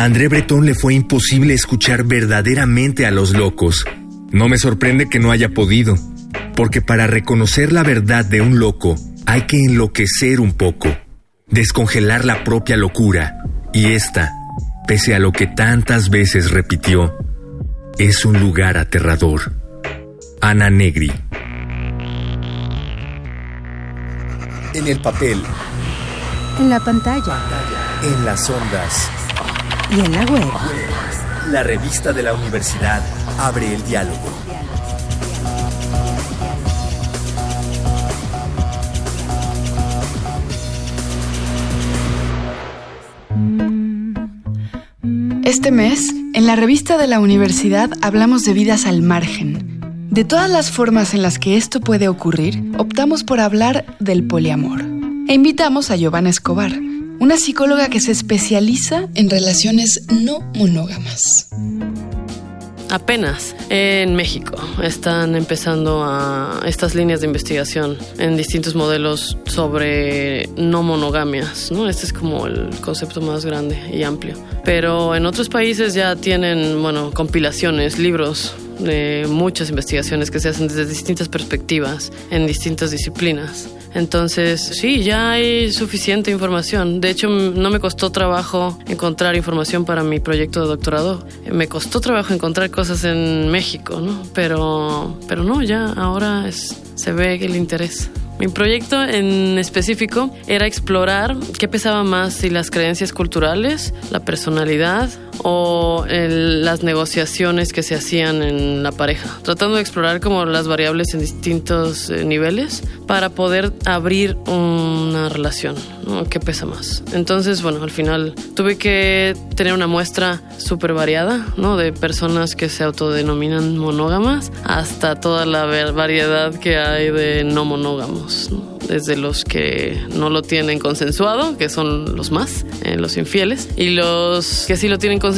A André Breton le fue imposible escuchar verdaderamente a los locos. No me sorprende que no haya podido, porque para reconocer la verdad de un loco hay que enloquecer un poco, descongelar la propia locura, y esta, pese a lo que tantas veces repitió, es un lugar aterrador. Ana Negri. En el papel. En la pantalla. En las ondas. Y en la web. La revista de la universidad abre el diálogo. Este mes, en la revista de la universidad hablamos de vidas al margen. De todas las formas en las que esto puede ocurrir, optamos por hablar del poliamor. E invitamos a Giovanna Escobar, una psicóloga que se especializa en relaciones no monógamas. Apenas en México están empezando a estas líneas de investigación en distintos modelos sobre no monogamias, ¿no? Este es como el concepto más grande y amplio. Pero en otros países ya tienen, bueno, compilaciones, libros de muchas investigaciones que se hacen desde distintas perspectivas en distintas disciplinas. Entonces, sí, ya hay suficiente información. De hecho, no me costó trabajo encontrar información para mi proyecto de doctorado. Me costó trabajo encontrar cosas en México, ¿no? Pero, pero no, ya ahora se ve el interés. Mi proyecto en específico era explorar qué pesaba más, si las creencias culturales, la personalidad o las negociaciones que se hacían en la pareja, tratando de explorar como las variables en distintos eh, niveles para poder abrir una relación, ¿no? ¿Qué pesa más? Entonces, bueno, al final tuve que tener una muestra súper variada, ¿no? De personas que se autodenominan monógamas hasta toda la variedad que hay de no monógamos, ¿no? desde los que no lo tienen consensuado, que son los más, eh, los infieles, y los que sí lo tienen consensuado,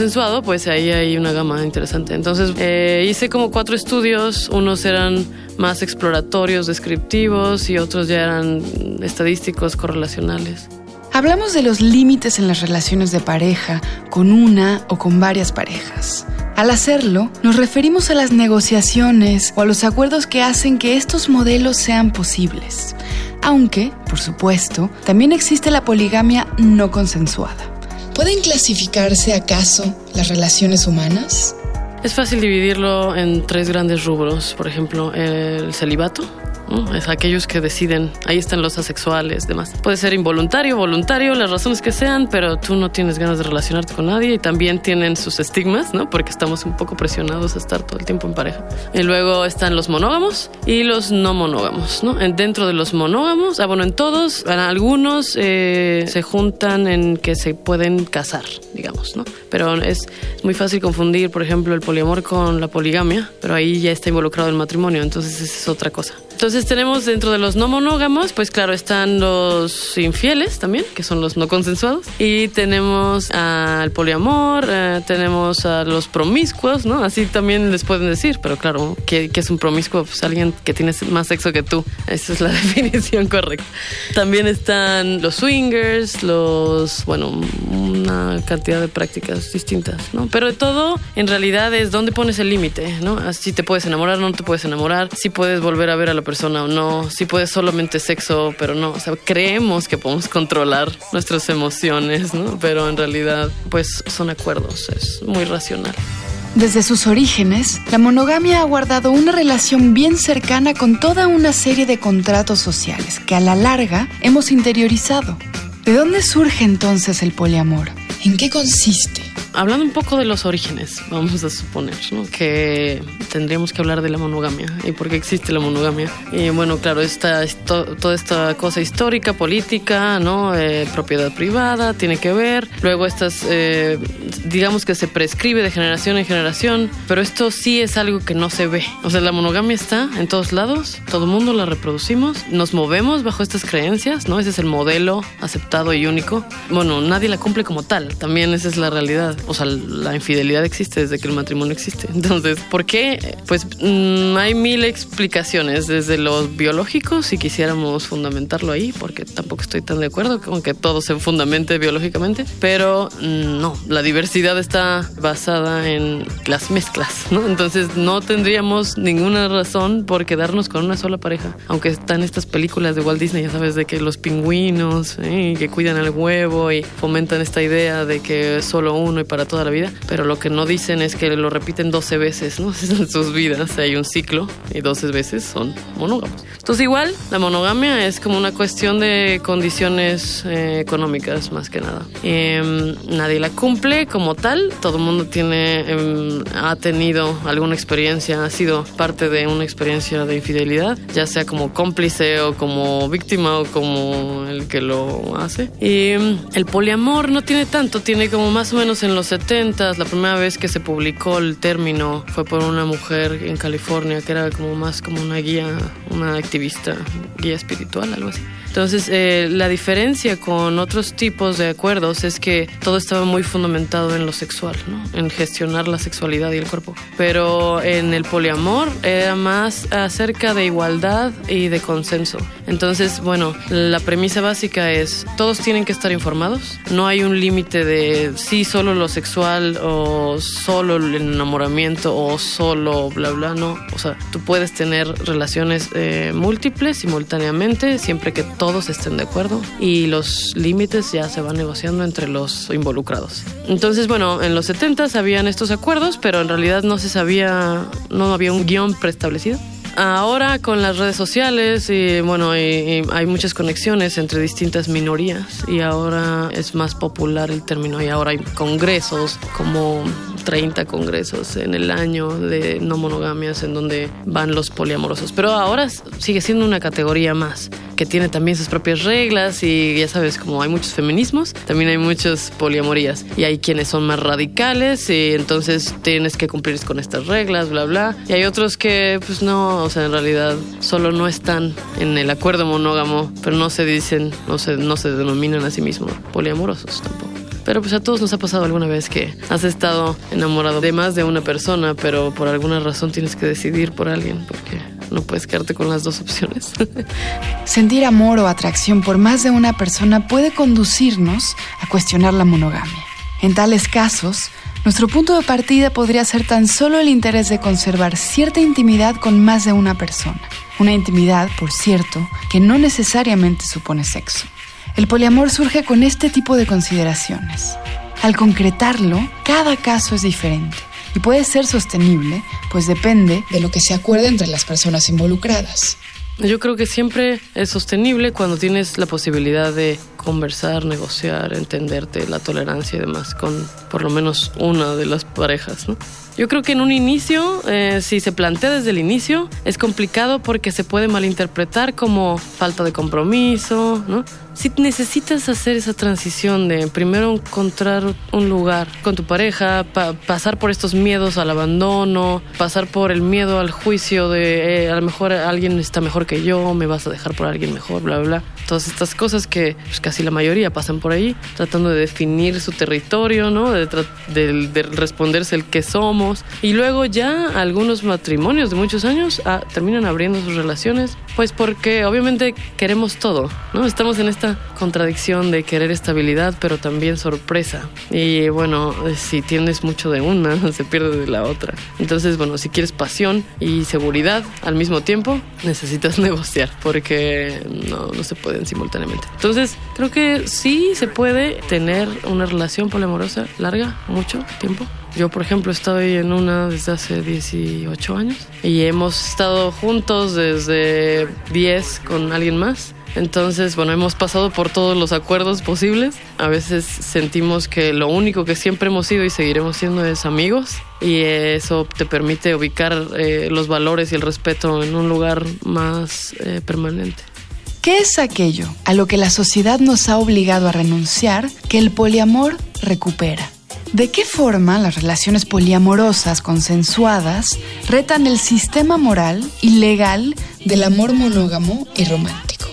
pues ahí hay una gama interesante. Entonces eh, hice como cuatro estudios, unos eran más exploratorios, descriptivos, y otros ya eran estadísticos, correlacionales. Hablamos de los límites en las relaciones de pareja, con una o con varias parejas. Al hacerlo, nos referimos a las negociaciones o a los acuerdos que hacen que estos modelos sean posibles. Aunque, por supuesto, también existe la poligamia no consensuada. ¿Pueden clasificarse acaso las relaciones humanas? Es fácil dividirlo en tres grandes rubros. Por ejemplo, el celibato, es aquellos que deciden, ahí están los asexuales, demás. Puede ser involuntario, voluntario, las razones que sean, pero tú no tienes ganas de relacionarte con nadie y también tienen sus estigmas, ¿no? Porque estamos un poco presionados a estar todo el tiempo en pareja. Y luego están los monógamos y los no monógamos, ¿no? Dentro de los monógamos, ah, bueno, en todos, en algunos eh, se juntan en que se pueden casar, digamos, ¿no? Pero es muy fácil confundir, por ejemplo, el poliamor con la poligamia, pero ahí ya está involucrado el matrimonio, entonces esa es otra cosa. Entonces tenemos dentro de los no monógamos, pues claro, están los infieles también, que son los no consensuados. Y tenemos al poliamor, eh, tenemos a los promiscuos, ¿no? Así también les pueden decir, pero claro, ¿qué, es un promiscuo? Pues alguien que tiene más sexo que tú. Esa es la definición correcta. También están los swingers, los, bueno, una cantidad de prácticas distintas, ¿no? Pero todo, en realidad es dónde pones el límite, ¿no? Así te puedes enamorar, no te puedes enamorar, si puedes volver a ver a la persona o no, si puede solamente sexo, pero no, creemos que podemos controlar nuestras emociones, ¿no? Pero en realidad, pues son acuerdos, es muy racional. Desde sus orígenes, la monogamia ha guardado una relación bien cercana con toda una serie de contratos sociales que a la larga hemos interiorizado. ¿De dónde surge entonces el poliamor? ¿En qué consiste? Hablando un poco de los orígenes, vamos a suponer ¿no? que tendríamos que hablar de la monogamia y por qué existe la monogamia. Y bueno, claro, esta, toda esta cosa histórica, política, ¿no? Eh, propiedad privada, tiene que ver. Luego estas, eh, digamos que se prescribe de generación en generación, pero esto sí es algo que no se ve. O sea, la monogamia está en todos lados, todo el mundo la reproducimos, nos movemos bajo estas creencias, ¿no? Ese es el modelo aceptado y único. Bueno, nadie la cumple como tal, también esa es la realidad o sea, la infidelidad existe desde que el matrimonio existe. Entonces, ¿por qué? Pues mm, hay mil explicaciones, desde los biológicos, si quisiéramos fundamentarlo ahí, porque tampoco estoy tan de acuerdo con que todo se fundamente biológicamente, pero mm, no, la diversidad está basada en las mezclas, ¿no? Entonces no tendríamos ninguna razón por quedarnos con una sola pareja, aunque están estas películas de Walt Disney, ya sabes, de que los pingüinos, ¿eh? que cuidan al huevo y fomentan esta idea de que solo uno y para toda la vida, pero lo que no dicen es que lo repiten 12 veces, ¿no? En sus vidas hay un ciclo y 12 veces son monógamos. Entonces igual la monogamia es como una cuestión de condiciones eh, económicas más que nada. Em, nadie la cumple como tal, todo el mundo tiene, em, ha tenido alguna experiencia, ha sido parte de una experiencia de infidelidad, ya sea como cómplice o como víctima o como el que lo hace. Y em, el poliamor no tiene tanto, tiene como más o menos en los 70, la primera vez que se publicó el término fue por una mujer en California que era como más como una guía, una activista, guía espiritual, algo así. Entonces, eh, la diferencia con otros tipos de acuerdos es que todo estaba muy fundamentado en lo sexual, ¿no? en gestionar la sexualidad y el cuerpo. Pero en el poliamor era más acerca de igualdad y de consenso. Entonces, bueno, la premisa básica es, todos tienen que estar informados, no hay un límite de sí, solo lo sexual o solo el enamoramiento o solo bla, bla, no. O sea, tú puedes tener relaciones eh, múltiples simultáneamente siempre que todos estén de acuerdo y los límites ya se van negociando entre los involucrados. Entonces, bueno, en los 70 habían estos acuerdos, pero en realidad no se sabía, no había un guion preestablecido. Ahora con las redes sociales y bueno, hay muchas conexiones entre distintas minorías y ahora es más popular el término y ahora hay congresos como 30 congresos en el año de no monogamias en donde van los poliamorosos. Pero ahora sigue siendo una categoría más, que tiene también sus propias reglas y ya sabes, como hay muchos feminismos, también hay muchas poliamorías. Y hay quienes son más radicales y entonces tienes que cumplir con estas reglas, bla, bla. Y hay otros que pues no, o sea, en realidad solo no están en el acuerdo monógamo, pero no se dicen, no se, no se denominan a sí mismos poliamorosos tampoco. Pero pues a todos nos ha pasado alguna vez que has estado enamorado de más de una persona, pero por alguna razón tienes que decidir por alguien porque no puedes quedarte con las dos opciones. Sentir amor o atracción por más de una persona puede conducirnos a cuestionar la monogamia. En tales casos, nuestro punto de partida podría ser tan solo el interés de conservar cierta intimidad con más de una persona. Una intimidad, por cierto, que no necesariamente supone sexo. El poliamor surge con este tipo de consideraciones. Al concretarlo, cada caso es diferente y puede ser sostenible, pues depende de lo que se acuerde entre las personas involucradas. Yo creo que siempre es sostenible cuando tienes la posibilidad de conversar, negociar, entenderte, la tolerancia y demás con por lo menos una de las parejas. Yo creo que en un inicio, eh, si se plantea desde el inicio, es complicado porque se puede malinterpretar como falta de compromiso, ¿no? Si necesitas hacer esa transición de primero encontrar un lugar con tu pareja, pasar por estos miedos al abandono, pasar por el miedo al juicio de eh, a lo mejor alguien está mejor que yo, me vas a dejar por alguien mejor, bla, bla. Todas estas cosas que pues, casi la mayoría pasan por ahí, tratando de definir su territorio, ¿no? De, de responderse el qué somos. Y luego ya algunos matrimonios de muchos años ah, terminan abriendo sus relaciones, pues porque obviamente queremos todo, ¿no? Estamos en esta contradicción de querer estabilidad, pero también sorpresa. Y bueno, si tienes mucho de una, se pierde de la otra. Entonces, bueno, si quieres pasión y seguridad al mismo tiempo, necesitas negociar, porque no, no se pueden simultáneamente. Entonces, creo que sí se puede tener una relación poliamorosa larga, mucho tiempo. Yo, por ejemplo, estoy en una desde hace 18 años y hemos estado juntos desde 10 con alguien más. Entonces, bueno, hemos pasado por todos los acuerdos posibles. A veces sentimos que lo único que siempre hemos sido y seguiremos siendo es amigos y eso te permite ubicar eh, los valores y el respeto en un lugar más eh, permanente. ¿Qué es aquello a lo que la sociedad nos ha obligado a renunciar que el poliamor recupera? ¿De qué forma las relaciones poliamorosas consensuadas retan el sistema moral y legal del amor monógamo y romántico?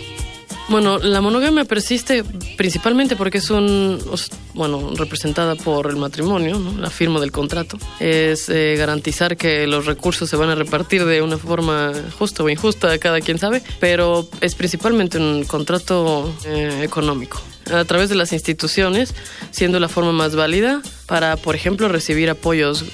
Bueno, la monogamia persiste principalmente porque es un bueno, representada por el matrimonio, la firma del contrato, es eh, garantizar que los recursos se van a repartir de una forma justa o injusta, cada quien sabe, pero es principalmente un contrato eh, económico a través de las instituciones, siendo la forma más válida para, por ejemplo, recibir apoyos,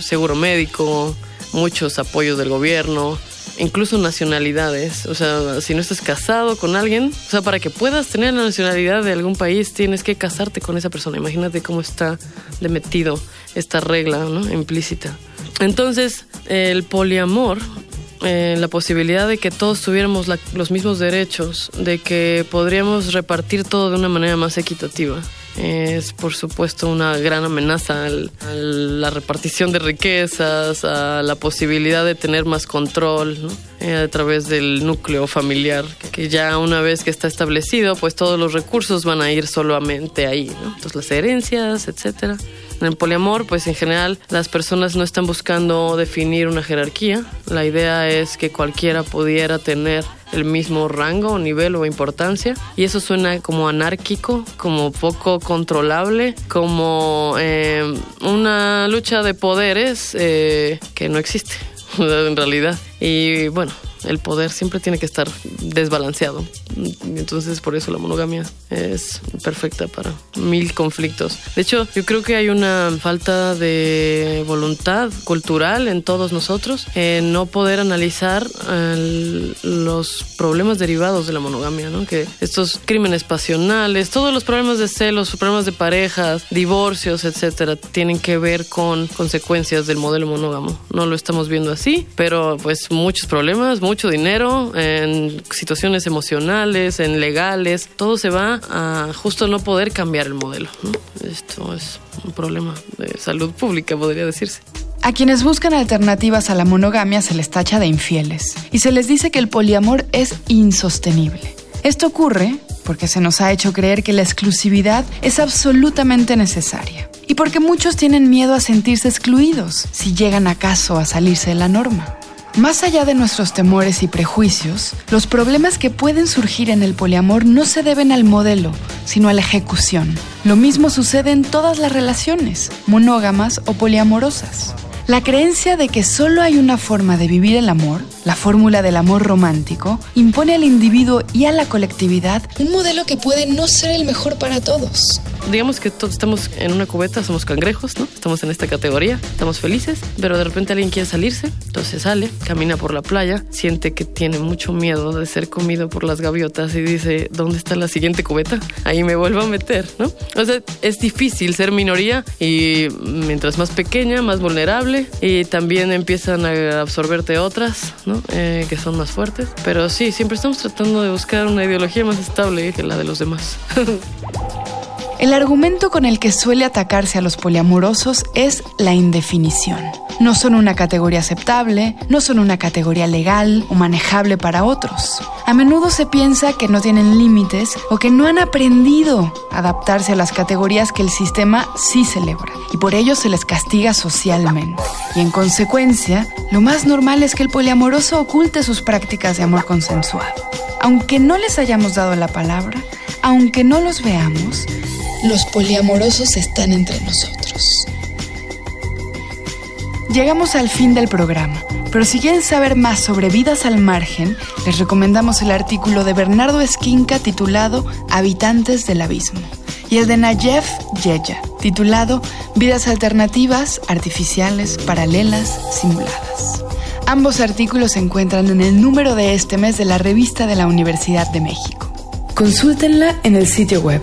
seguro médico, muchos apoyos del gobierno, incluso nacionalidades. O sea, si no estás casado con alguien, o sea, para que puedas tener la nacionalidad de algún país, tienes que casarte con esa persona. Imagínate cómo está de metido esta regla ¿no? implícita. Entonces, el poliamor eh, la posibilidad de que todos tuviéramos los mismos derechos, de que podríamos repartir todo de una manera más equitativa. Es por supuesto una gran amenaza a la repartición de riquezas, a la posibilidad de tener más control eh, a través del núcleo familiar, que ya una vez que está establecido, pues todos los recursos van a ir solamente ahí, entonces las herencias, etcétera. En el poliamor, pues en general las personas no están buscando definir una jerarquía, la idea es que cualquiera pudiera tener el mismo rango, nivel o importancia. Y eso suena como anárquico, como poco controlable, como eh, una lucha de poderes eh, que no existe en realidad. Y bueno, el poder siempre tiene que estar desbalanceado. Entonces por eso la monogamia es perfecta para mil conflictos. De hecho, yo creo que hay una falta de voluntad cultural en todos nosotros en no poder analizar los problemas derivados de la monogamia, ¿no? Que estos crímenes pasionales, todos los problemas de celos, problemas de parejas, divorcios, etcétera, tienen que ver con consecuencias del modelo monógamo. No lo estamos viendo así, pero pues muchos problemas, mucho dinero, en situaciones emocionales, en legales, todo se va a justo no poder cambiar el modelo. Esto es un problema de salud pública, podría decirse. A quienes buscan alternativas a la monogamia se les tacha de infieles y se les dice que el poliamor es insostenible. Esto ocurre porque se nos ha hecho creer que la exclusividad es absolutamente necesaria y porque muchos tienen miedo a sentirse excluidos si llegan acaso a salirse de la norma. Más allá de nuestros temores y prejuicios, los problemas que pueden surgir en el poliamor no se deben al modelo, sino a la ejecución. Lo mismo sucede en todas las relaciones, monógamas o poliamorosas. La creencia de que solo hay una forma de vivir el amor, la fórmula del amor romántico, impone al individuo y a la colectividad un modelo que puede no ser el mejor para todos digamos que todos estamos en una cubeta, somos cangrejos, ¿no? Estamos en esta categoría, estamos felices, pero de repente alguien quiere salirse, entonces sale, camina por la playa, siente que tiene mucho miedo de ser comido por las gaviotas y dice, ¿dónde está la siguiente cubeta? Ahí me vuelvo a meter, ¿no? O sea, es difícil ser minoría y mientras más pequeña, más vulnerable y también empiezan a absorberte otras, Eh, que son más fuertes, pero sí, siempre estamos tratando de buscar una ideología más estable que la de los demás. El argumento con el que suele atacarse a los poliamorosos es la indefinición. No son una categoría aceptable, no son una categoría legal o manejable para otros. A menudo se piensa que no tienen límites o que no han aprendido a adaptarse a las categorías que el sistema sí celebra y por ello se les castiga socialmente. Y en consecuencia, lo más normal es que el poliamoroso oculte sus prácticas de amor consensuado. Aunque no les hayamos dado la palabra, aunque no los veamos, los poliamorosos están entre nosotros. Llegamos al fin del programa, pero si quieren saber más sobre vidas al margen, les recomendamos el artículo de Bernardo Esquinca titulado Habitantes del Abismo y el de Nayef Yeya titulado Vidas alternativas, artificiales, paralelas, simuladas. Ambos artículos se encuentran en el número de este mes de la revista de la Universidad de México. Consúltenla en el sitio web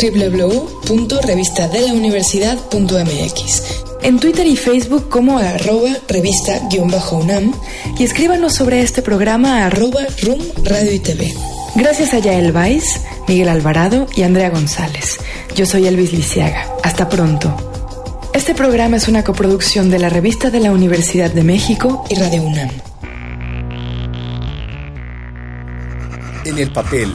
www.revistadelauniversidad.mx, en Twitter y Facebook como arroba revista-unam y escríbanos sobre este programa a arroba room radio y TV. Gracias a Yael Vais, Miguel Alvarado y Andrea González. Yo soy Elvis Lisiaga. Hasta pronto. Este programa es una coproducción de la Revista de la Universidad de México y Radio UNAM. En el papel